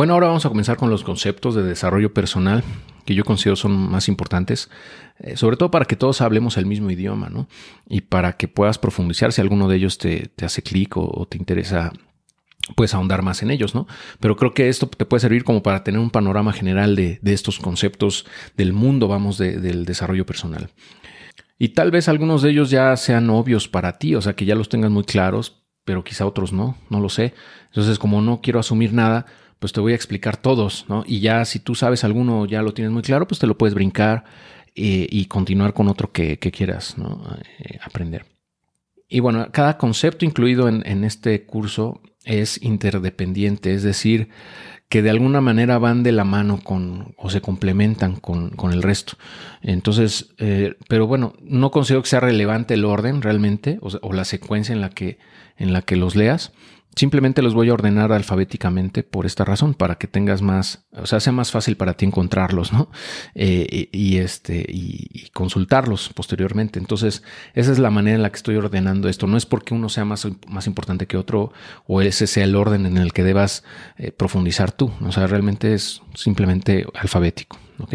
Bueno, ahora vamos a comenzar con los conceptos de desarrollo personal que yo considero son más importantes, eh, sobre todo para que todos hablemos el mismo idioma, ¿no? Y para que puedas profundizar si alguno de ellos te, hace clic o, te interesa puedes ahondar más en ellos, ¿no? Pero creo que esto te puede servir como para tener un panorama general de, estos conceptos del mundo, vamos, del desarrollo personal. Y tal vez algunos de ellos ya sean obvios para ti, o sea, que ya los tengas muy claros, pero quizá otros no, no lo sé. Entonces, como no quiero asumir nada, pues te voy a explicar todos, ¿no? Y ya si tú sabes alguno, ya lo tienes muy claro, pues te lo puedes brincar eh, y continuar con otro que, quieras ¿no? Eh, aprender. Y bueno, cada concepto incluido en, este curso es interdependiente, es decir, que de alguna manera van de la mano con o se complementan con, el resto. Entonces, eh, pero bueno, no considero que sea relevante el orden realmente o, o la secuencia en la que, en la que los leas. Simplemente los voy a ordenar alfabéticamente por esta razón, para que tengas más, o sea, sea más fácil para ti encontrarlos, ¿no? Eh, y, este, y, consultarlos posteriormente. Entonces, esa es la manera en la que estoy ordenando esto. No es porque uno sea más, más importante que otro o ese sea el orden en el que debas eh, profundizar tú. O sea, realmente es simplemente alfabético, ¿ok?